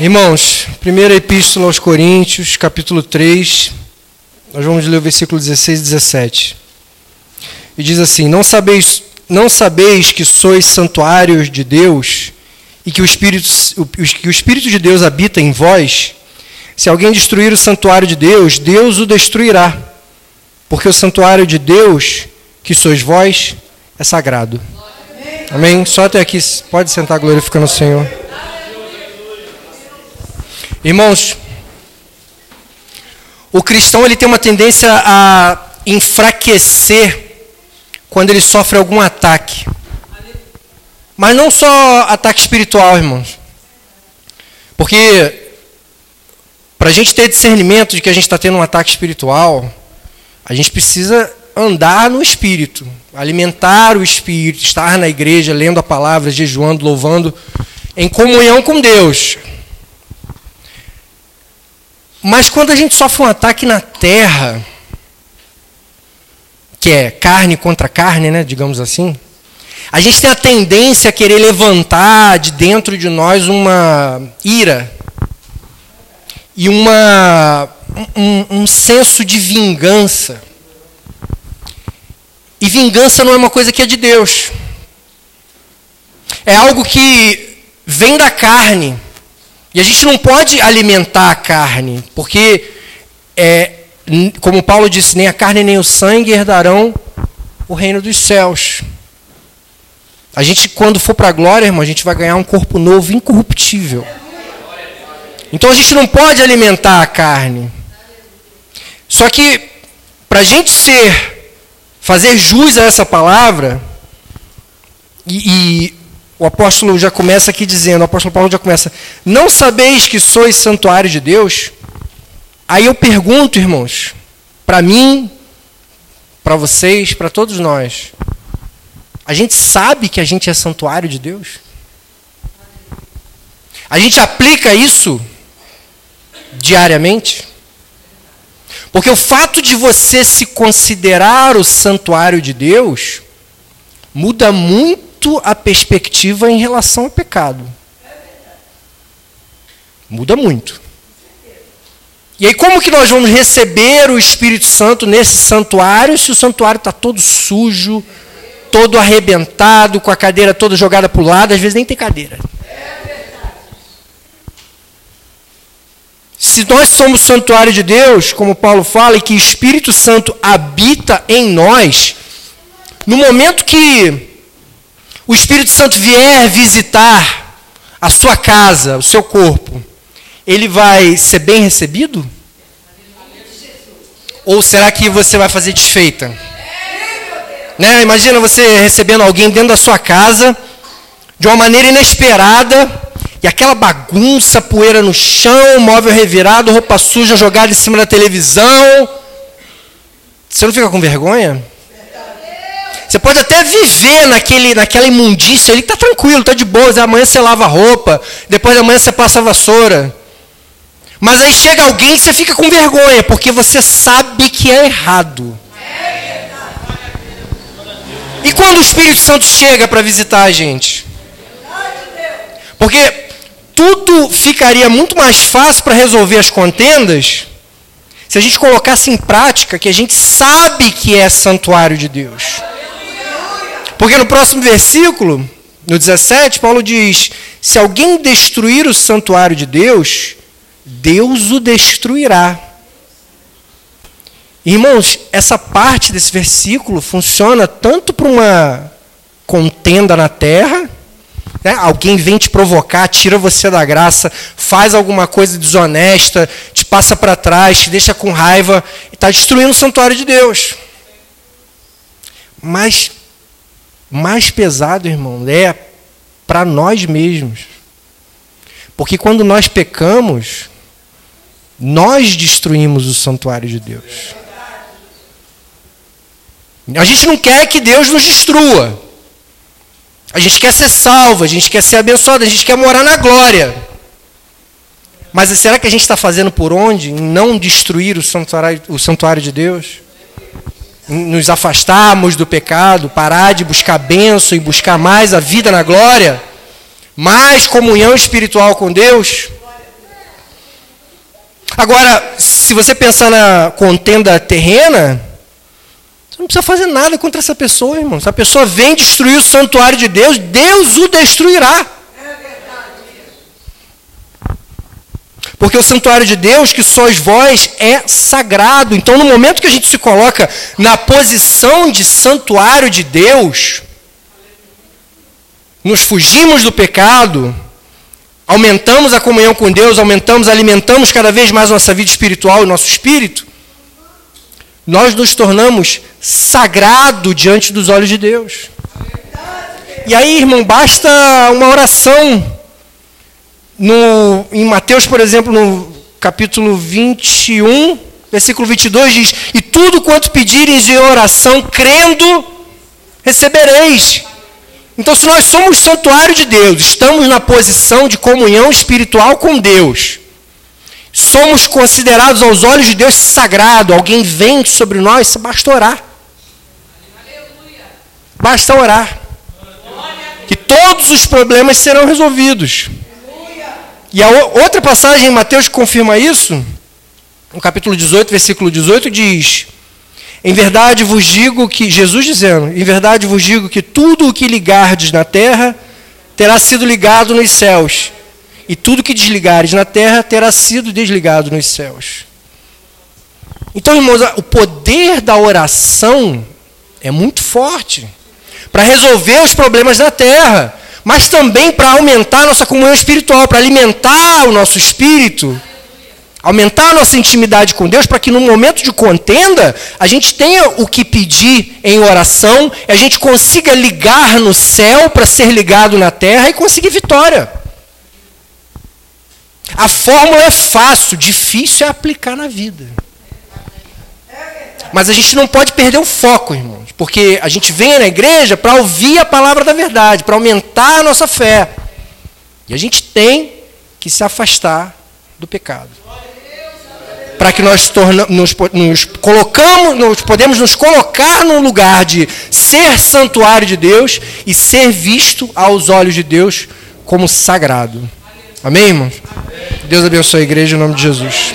Irmãos, primeira epístola aos Coríntios, capítulo 3, nós vamos ler o versículo 16 e 17. E diz assim: Não sabeis, não sabeis que sois santuários de Deus e que o, Espírito, que o Espírito de Deus habita em vós? Se alguém destruir o santuário de Deus, Deus o destruirá. Porque o santuário de Deus, que sois vós, é sagrado. Amém? Só até aqui. Pode sentar glorificando o Senhor. Irmãos, o cristão ele tem uma tendência a enfraquecer quando ele sofre algum ataque. Mas não só ataque espiritual, irmãos. Porque para a gente ter discernimento de que a gente está tendo um ataque espiritual, a gente precisa andar no espírito, alimentar o espírito, estar na igreja, lendo a palavra, jejuando, louvando, em comunhão com Deus. Mas quando a gente sofre um ataque na terra, que é carne contra carne, né, digamos assim, a gente tem a tendência a querer levantar de dentro de nós uma ira e uma, um, um senso de vingança. E vingança não é uma coisa que é de Deus. É algo que vem da carne e a gente não pode alimentar a carne, porque, é, como Paulo disse, nem a carne nem o sangue herdarão o reino dos céus. A gente, quando for para a glória, irmão, a gente vai ganhar um corpo novo, incorruptível. Então a gente não pode alimentar a carne. Só que, para a gente ser, fazer jus a essa palavra, e, e o apóstolo já começa aqui dizendo, o apóstolo Paulo já começa, não sabeis que sois santuário de Deus? Aí eu pergunto, irmãos, para mim, para vocês, para todos nós, a gente sabe que a gente é santuário de Deus? A gente aplica isso diariamente? Porque o fato de você se considerar o santuário de Deus muda muito muito a perspectiva em relação ao pecado. Muda muito. E aí, como que nós vamos receber o Espírito Santo nesse santuário se o santuário está todo sujo, todo arrebentado, com a cadeira toda jogada para o lado, às vezes nem tem cadeira. Se nós somos santuário de Deus, como Paulo fala, e que o Espírito Santo habita em nós, no momento que o Espírito Santo vier visitar a sua casa, o seu corpo, ele vai ser bem recebido? Ou será que você vai fazer desfeita? Né? Imagina você recebendo alguém dentro da sua casa, de uma maneira inesperada, e aquela bagunça, poeira no chão, móvel revirado, roupa suja jogada em cima da televisão. Você não fica com vergonha? Você pode até viver naquele, naquela imundícia ali, está tranquilo, está de boa. Amanhã você lava a roupa, depois da manhã você passa a vassoura. Mas aí chega alguém e você fica com vergonha, porque você sabe que é errado. E quando o Espírito Santo chega para visitar a gente? Porque tudo ficaria muito mais fácil para resolver as contendas se a gente colocasse em prática que a gente sabe que é santuário de Deus. Porque no próximo versículo, no 17, Paulo diz: Se alguém destruir o santuário de Deus, Deus o destruirá. Irmãos, essa parte desse versículo funciona tanto para uma contenda na terra, né? alguém vem te provocar, tira você da graça, faz alguma coisa desonesta, te passa para trás, te deixa com raiva e está destruindo o santuário de Deus. Mas mais pesado, irmão, é para nós mesmos. Porque quando nós pecamos, nós destruímos o santuário de Deus. A gente não quer que Deus nos destrua. A gente quer ser salvo, a gente quer ser abençoado, a gente quer morar na glória. Mas será que a gente está fazendo por onde? Em não destruir o santuário, o santuário de Deus? Nos afastarmos do pecado, parar de buscar bênção e buscar mais a vida na glória, mais comunhão espiritual com Deus. Agora, se você pensar na contenda terrena, você não precisa fazer nada contra essa pessoa, irmão. Se a pessoa vem destruir o santuário de Deus, Deus o destruirá. Porque o santuário de Deus, que sois vós, é sagrado. Então, no momento que a gente se coloca na posição de santuário de Deus, nos fugimos do pecado, aumentamos a comunhão com Deus, aumentamos, alimentamos cada vez mais nossa vida espiritual e nosso espírito, nós nos tornamos sagrado diante dos olhos de Deus. E aí, irmão, basta uma oração no, em Mateus, por exemplo, no capítulo 21, versículo 22, diz: E tudo quanto pedires em oração, crendo, recebereis. Então, se nós somos santuário de Deus, estamos na posição de comunhão espiritual com Deus, somos considerados aos olhos de Deus sagrado, alguém vem sobre nós, basta orar. Basta orar. Que todos os problemas serão resolvidos. E a outra passagem em Mateus que confirma isso, no capítulo 18, versículo 18, diz: Em verdade vos digo que, Jesus dizendo, em verdade vos digo que tudo o que ligardes na terra terá sido ligado nos céus, e tudo o que desligares na terra terá sido desligado nos céus. Então, irmãos, o poder da oração é muito forte para resolver os problemas da terra mas também para aumentar a nossa comunhão espiritual, para alimentar o nosso espírito, aumentar a nossa intimidade com Deus, para que no momento de contenda a gente tenha o que pedir em oração, e a gente consiga ligar no céu para ser ligado na terra e conseguir vitória. A fórmula é fácil, difícil é aplicar na vida. Mas a gente não pode perder o foco, irmãos, porque a gente vem na igreja para ouvir a palavra da verdade, para aumentar a nossa fé. E a gente tem que se afastar do pecado. Para que nós torna, nos, nos colocamos, nos, podemos nos colocar num lugar de ser santuário de Deus e ser visto aos olhos de Deus como sagrado. Amém, irmãos? Deus abençoe a igreja em nome de Jesus.